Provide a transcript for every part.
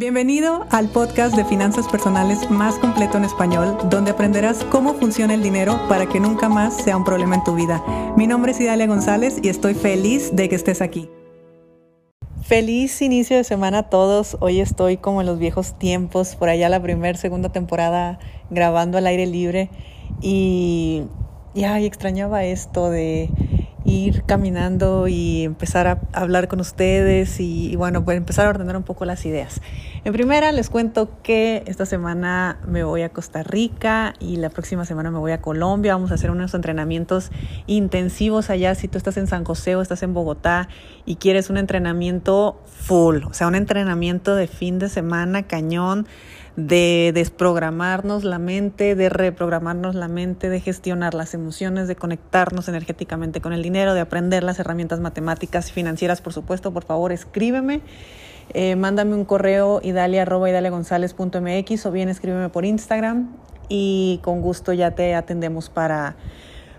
Bienvenido al podcast de finanzas personales más completo en español, donde aprenderás cómo funciona el dinero para que nunca más sea un problema en tu vida. Mi nombre es Idalia González y estoy feliz de que estés aquí. Feliz inicio de semana a todos. Hoy estoy como en los viejos tiempos, por allá la primera, segunda temporada grabando al aire libre y, ya extrañaba esto de ir caminando y empezar a hablar con ustedes y, bueno, pues empezar a ordenar un poco las ideas. En primera les cuento que esta semana me voy a Costa Rica y la próxima semana me voy a Colombia. Vamos a hacer unos entrenamientos intensivos allá. Si tú estás en San José o estás en Bogotá y quieres un entrenamiento full, o sea, un entrenamiento de fin de semana cañón de desprogramarnos la mente, de reprogramarnos la mente, de gestionar las emociones, de conectarnos energéticamente con el dinero, de aprender las herramientas matemáticas y financieras, por supuesto, por favor, escríbeme. Eh, mándame un correo idalia.idaliagonzalez.mx o bien escríbeme por Instagram y con gusto ya te atendemos para,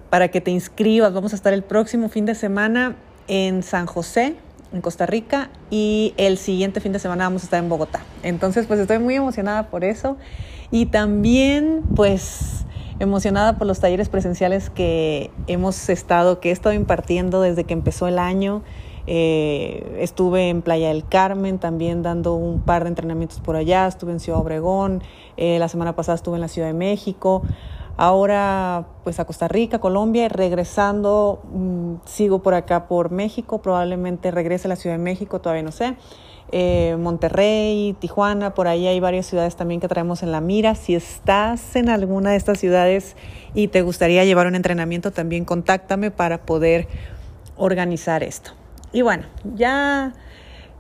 para que te inscribas. Vamos a estar el próximo fin de semana en San José, en Costa Rica y el siguiente fin de semana vamos a estar en Bogotá. Entonces, pues estoy muy emocionada por eso y también pues emocionada por los talleres presenciales que hemos estado, que he estado impartiendo desde que empezó el año. Eh, estuve en Playa del Carmen también dando un par de entrenamientos por allá, estuve en Ciudad Obregón, eh, la semana pasada estuve en la Ciudad de México ahora pues a Costa Rica, Colombia, regresando, mm, sigo por acá por México, probablemente regrese a la Ciudad de México, todavía no sé. Eh, Monterrey, Tijuana, por ahí hay varias ciudades también que traemos en la mira. Si estás en alguna de estas ciudades y te gustaría llevar un entrenamiento, también contáctame para poder organizar esto. Y bueno, ya,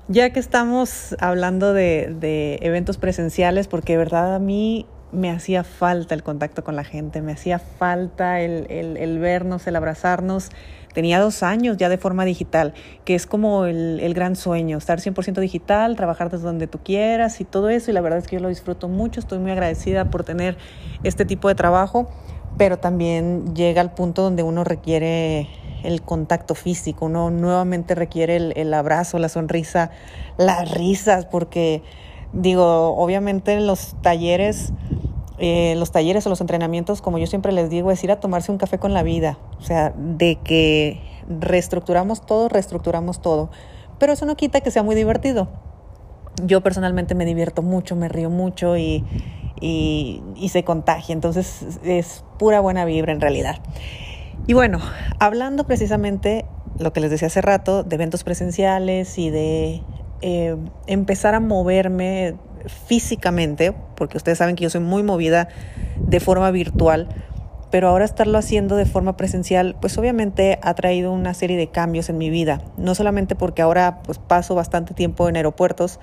ya que estamos hablando de, de eventos presenciales, porque de verdad a mí me hacía falta el contacto con la gente, me hacía falta el, el, vernos, el abrazarnos. Tenía dos años ya de forma digital, que es como el, el gran sueño, estar 100% digital, trabajar desde donde tú quieras y todo eso. Y la verdad es que yo lo disfruto mucho, estoy muy agradecida por tener este tipo de trabajo, pero también llega al punto donde uno requiere el contacto físico, uno nuevamente requiere el, abrazo, la sonrisa, las risas, porque digo, obviamente los talleres eh, los talleres o los entrenamientos, como yo siempre les digo, es ir a tomarse un café con la vida. O sea, de que reestructuramos todo, reestructuramos todo. Pero eso no quita que sea muy divertido. Yo personalmente me divierto mucho, me río mucho y, y, se contagia. Entonces es pura buena vibra en realidad. Y bueno, hablando precisamente lo que les decía hace rato, de eventos presenciales y de eh, empezar a moverme físicamente, porque ustedes saben que yo soy muy movida de forma virtual, pero ahora estarlo haciendo de forma presencial, pues obviamente ha traído una serie de cambios en mi vida, no solamente porque ahora pues paso bastante tiempo en aeropuertos,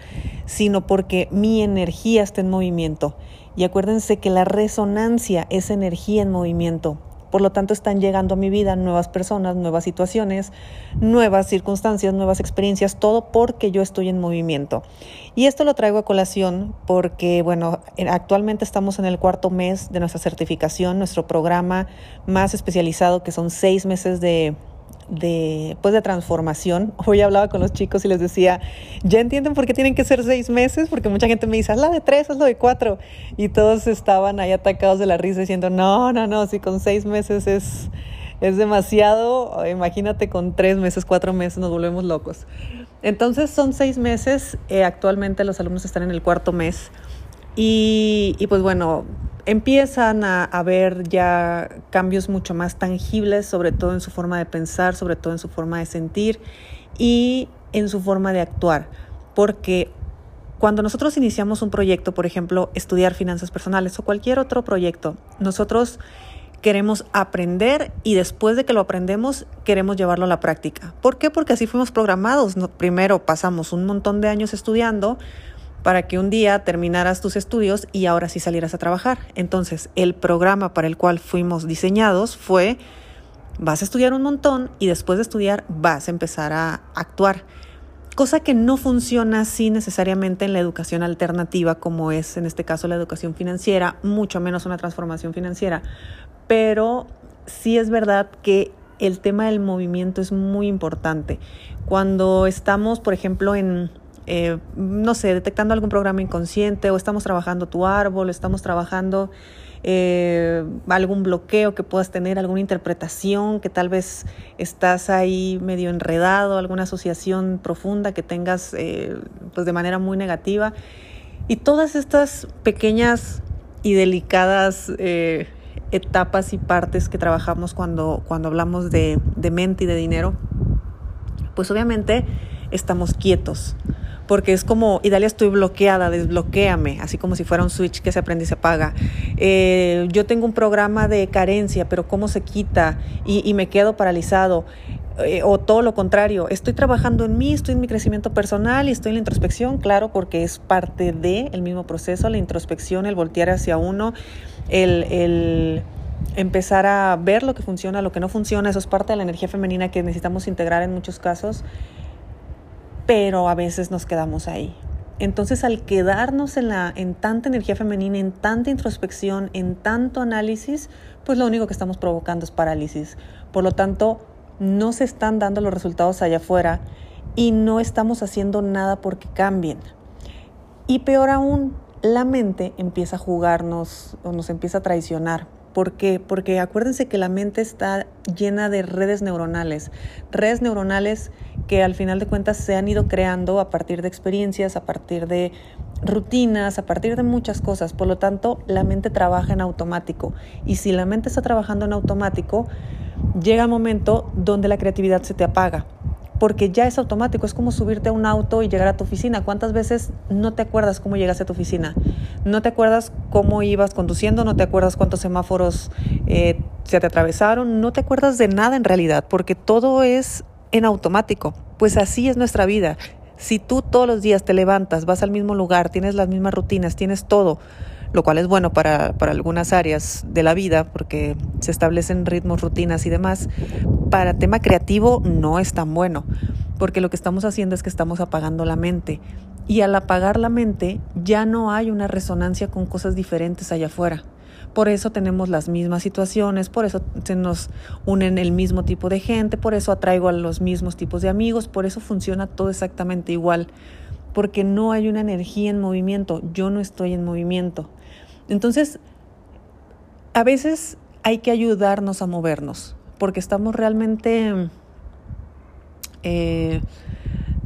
sino porque mi energía está en movimiento. Y acuérdense que la resonancia es energía en movimiento. Por lo tanto, están llegando a mi vida nuevas personas, nuevas situaciones, nuevas circunstancias, nuevas experiencias, todo porque yo estoy en movimiento. Y esto lo traigo a colación porque, bueno, actualmente estamos en el cuarto mes de nuestra certificación, nuestro programa más especializado, que son seis meses de de, pues de transformación. Hoy hablaba con los chicos y les decía, ¿ya entienden por qué tienen que ser seis meses? Porque mucha gente me dice, haz la de tres, haz la de cuatro. Y todos estaban ahí atacados de la risa diciendo, no, no, no, si con seis meses es, es demasiado, imagínate con tres meses, cuatro meses nos volvemos locos. Entonces son seis meses, eh, actualmente los alumnos están en el cuarto mes. Y, y pues bueno, empiezan a, ver ya cambios mucho más tangibles, sobre todo en su forma de pensar, sobre todo en su forma de sentir y en su forma de actuar. Porque cuando nosotros iniciamos un proyecto, por ejemplo, estudiar finanzas personales o cualquier otro proyecto, nosotros queremos aprender y después de que lo aprendemos queremos llevarlo a la práctica. ¿Por qué? Porque así fuimos programados. Primero pasamos un montón de años estudiando, para que un día terminaras tus estudios y ahora sí salieras a trabajar. Entonces, el programa para el cual fuimos diseñados fue, vas a estudiar un montón y después de estudiar vas a empezar a actuar. Cosa que no funciona así necesariamente en la educación alternativa, como es en este caso la educación financiera, mucho menos una transformación financiera. Pero sí es verdad que el tema del movimiento es muy importante. Cuando estamos, por ejemplo, en eh, no sé, detectando algún programa inconsciente o estamos trabajando tu árbol, estamos trabajando eh, algún bloqueo que puedas tener, alguna interpretación que tal vez estás ahí medio enredado, alguna asociación profunda que tengas eh, pues de manera muy negativa. Y todas estas pequeñas y delicadas etapas y partes que trabajamos cuando, cuando hablamos de, de mente y de dinero, pues obviamente estamos quietos. Porque es como, Idalia, estoy bloqueada, desbloquéame, así como si fuera un switch que se aprende y se apaga. Eh, yo tengo un programa de carencia, pero ¿cómo se quita? Y, me quedo paralizado. Eh, o todo lo contrario, estoy trabajando en mí, estoy en mi crecimiento personal y estoy en la introspección, claro, porque es parte del el mismo proceso, la introspección, el voltear hacia uno, el, el empezar a ver lo que funciona, lo que no funciona, eso es parte de la energía femenina que necesitamos integrar en muchos casos pero a veces nos quedamos ahí. Entonces, al quedarnos en, la, en tanta energía femenina, en tanta introspección, en tanto análisis, pues lo único que estamos provocando es parálisis. Por lo tanto, no se están dando los resultados allá afuera y no estamos haciendo nada porque cambien. Y peor aún, la mente empieza a jugarnos o nos empieza a traicionar. ¿Por qué? Porque acuérdense que la mente está llena de redes neuronales, redes neuronales que al final de cuentas se han ido creando a partir de experiencias, a partir de rutinas, a partir de muchas cosas. Por lo tanto, la mente trabaja en automático. Y si la mente está trabajando en automático, llega el momento donde la creatividad se te apaga porque ya es automático, es como subirte a un auto y llegar a tu oficina. ¿Cuántas veces no te acuerdas cómo llegaste a tu oficina? No te acuerdas cómo ibas conduciendo, no te acuerdas cuántos semáforos eh, se te atravesaron, no te acuerdas de nada en realidad, porque todo es en automático. Pues así es nuestra vida. Si tú todos los días te levantas, vas al mismo lugar, tienes las mismas rutinas, tienes todo, lo cual es bueno para, para, algunas áreas de la vida porque se establecen ritmos, rutinas y demás. Para tema creativo no es tan bueno, porque lo que estamos haciendo es que estamos apagando la mente. Y al apagar la mente ya no hay una resonancia con cosas diferentes allá afuera. Por eso tenemos las mismas situaciones, por eso se nos unen el mismo tipo de gente, por eso atraigo a los mismos tipos de amigos, por eso funciona todo exactamente igual, porque no hay una energía en movimiento, yo no estoy en movimiento. Entonces, a veces hay que ayudarnos a movernos, porque estamos realmente... Eh,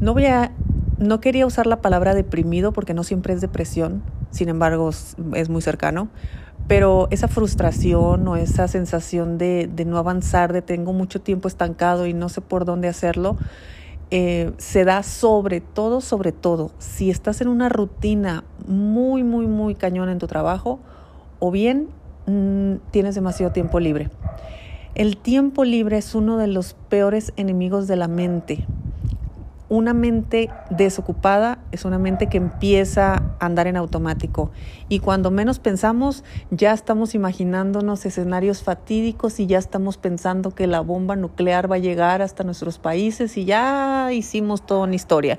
no voy a... No quería usar la palabra deprimido porque no siempre es depresión, sin embargo es muy cercano, pero esa frustración o esa sensación de, de no avanzar, de tengo mucho tiempo estancado y no sé por dónde hacerlo, eh, se da sobre todo, sobre todo, si estás en una rutina muy, muy, muy cañona en tu trabajo o bien mm, tienes demasiado tiempo libre. El tiempo libre es uno de los peores enemigos de la mente una mente desocupada es una mente que empieza a andar en automático y cuando menos pensamos ya estamos imaginándonos escenarios fatídicos y ya estamos pensando que la bomba nuclear va a llegar hasta nuestros países y ya hicimos toda una historia.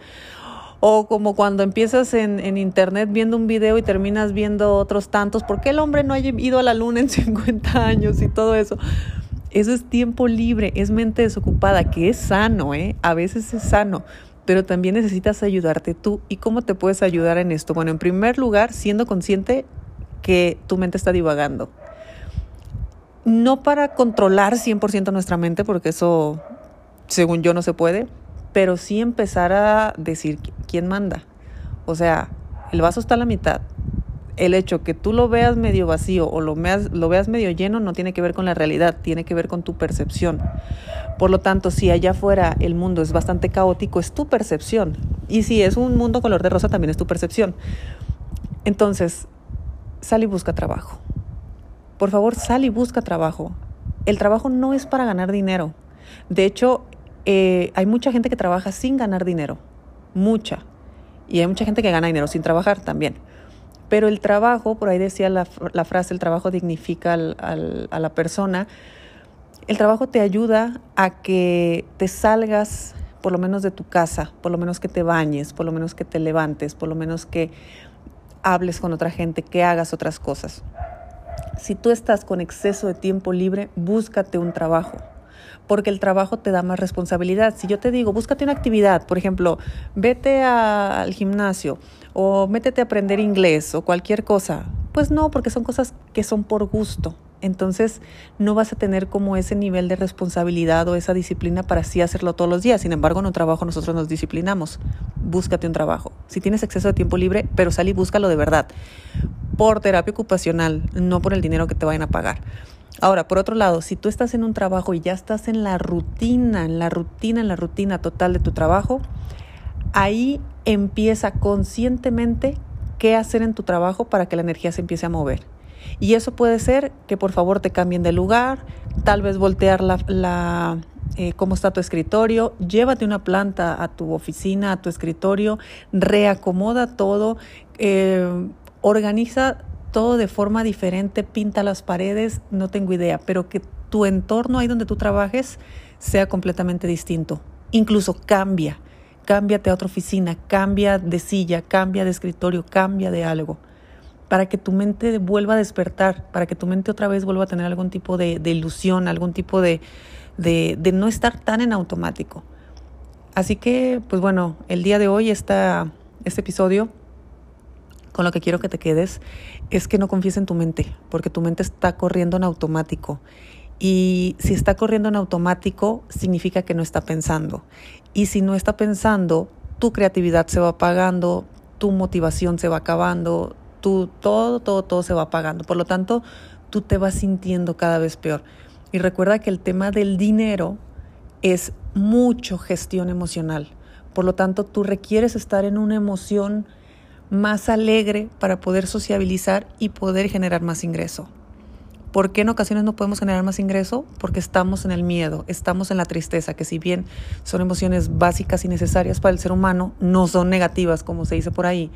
O como cuando empiezas en, en, internet viendo un video y terminas viendo otros tantos, ¿por qué el hombre no ha ido a la luna en 50 años y todo eso? Eso es tiempo libre, es mente desocupada, que es sano, ¿eh? A veces es sano, pero también necesitas ayudarte tú. ¿Y cómo te puedes ayudar en esto? Bueno, en primer lugar, siendo consciente que tu mente está divagando. No para controlar 100% nuestra mente, porque eso, según yo, no se puede, pero sí empezar a decir quién manda. O sea, el vaso está a la mitad, el hecho que tú lo veas medio vacío o lo veas, medio lleno no tiene que ver con la realidad, tiene que ver con tu percepción. Por lo tanto, si allá afuera el mundo es bastante caótico, es tu percepción. Y si es un mundo color de rosa, también es tu percepción. Entonces, sal y busca trabajo. Por favor, sal y busca trabajo. El trabajo no es para ganar dinero. De hecho, eh, hay mucha gente que trabaja sin ganar dinero. Mucha. Y hay mucha gente que gana dinero sin trabajar también. Pero el trabajo, por ahí decía la, frase, el trabajo dignifica a la persona, el trabajo te ayuda a que te salgas por lo menos de tu casa, por lo menos que te bañes, por lo menos que te levantes, por lo menos que hables con otra gente, que hagas otras cosas. Si tú estás con exceso de tiempo libre, búscate un trabajo. porque el trabajo te da más responsabilidad. Si yo te digo, búscate una actividad, por ejemplo, vete al gimnasio o métete a aprender inglés o cualquier cosa, pues no, porque son cosas que son por gusto. Entonces no vas a tener como ese nivel de responsabilidad o esa disciplina para así hacerlo todos los días. Sin embargo, en un trabajo nosotros nos disciplinamos. Búscate un trabajo. Si tienes exceso de tiempo libre, pero sal y búscalo de verdad. Por terapia ocupacional, no por el dinero que te vayan a pagar. Ahora, por otro lado, si tú estás en un trabajo y ya estás en la rutina, en la rutina, en la rutina total de tu trabajo, ahí empieza conscientemente qué hacer en tu trabajo para que la energía se empiece a mover. Y eso puede ser que por favor te cambien de lugar, tal vez voltear la, eh, cómo está tu escritorio, llévate una planta a tu oficina, a tu escritorio, reacomoda todo, eh, organiza todo de forma diferente, pinta las paredes, no tengo idea, pero que tu entorno ahí donde tú trabajes sea completamente distinto. Incluso cambia, cámbiate a otra oficina, cambia de silla, cambia de escritorio, cambia de algo para que tu mente vuelva a despertar, para que tu mente otra vez vuelva a tener algún tipo de, ilusión, algún tipo de, de, no estar tan en automático. Así que, pues bueno, el día de hoy, esta, este episodio, con lo que quiero que te quedes, es que no confíes en tu mente, porque tu mente está corriendo en automático. Y si está corriendo en automático, significa que no está pensando. Y si no está pensando, tu creatividad se va apagando, tu motivación se va acabando, todo, todo, todo se va apagando. Por lo tanto, tú te vas sintiendo cada vez peor. Y recuerda que el tema del dinero es mucho gestión emocional. Por lo tanto, tú requieres estar en una emoción más alegre para poder sociabilizar y poder generar más ingreso. ¿Por qué en ocasiones no podemos generar más ingreso? Porque estamos en el miedo, estamos en la tristeza, que si bien son emociones básicas y necesarias para el ser humano, no son negativas, como se dice por ahí,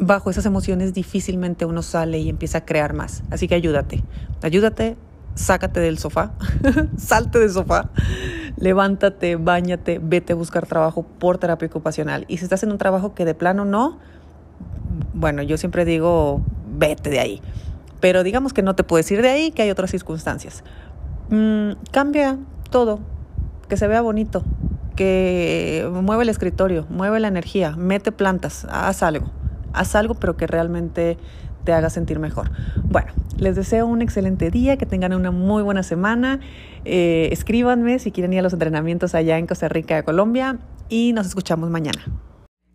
bajo esas emociones difícilmente uno sale y empieza a crear más. Así que ayúdate, ayúdate, sácate del sofá, salte del sofá, levántate, bañate, vete a buscar trabajo por terapia ocupacional. Y si estás en un trabajo que de plano no, bueno, yo siempre digo, vete de ahí. Pero digamos que no te puedes ir de ahí, que hay otras circunstancias. Mm, cambia todo, que se vea bonito, que mueve el escritorio, mueve la energía, mete plantas, haz algo haz algo pero que realmente te haga sentir mejor. Bueno, les deseo un excelente día, que tengan una muy buena semana. Eh, escríbanme si quieren ir a los entrenamientos allá en Costa Rica, Colombia, y nos escuchamos mañana.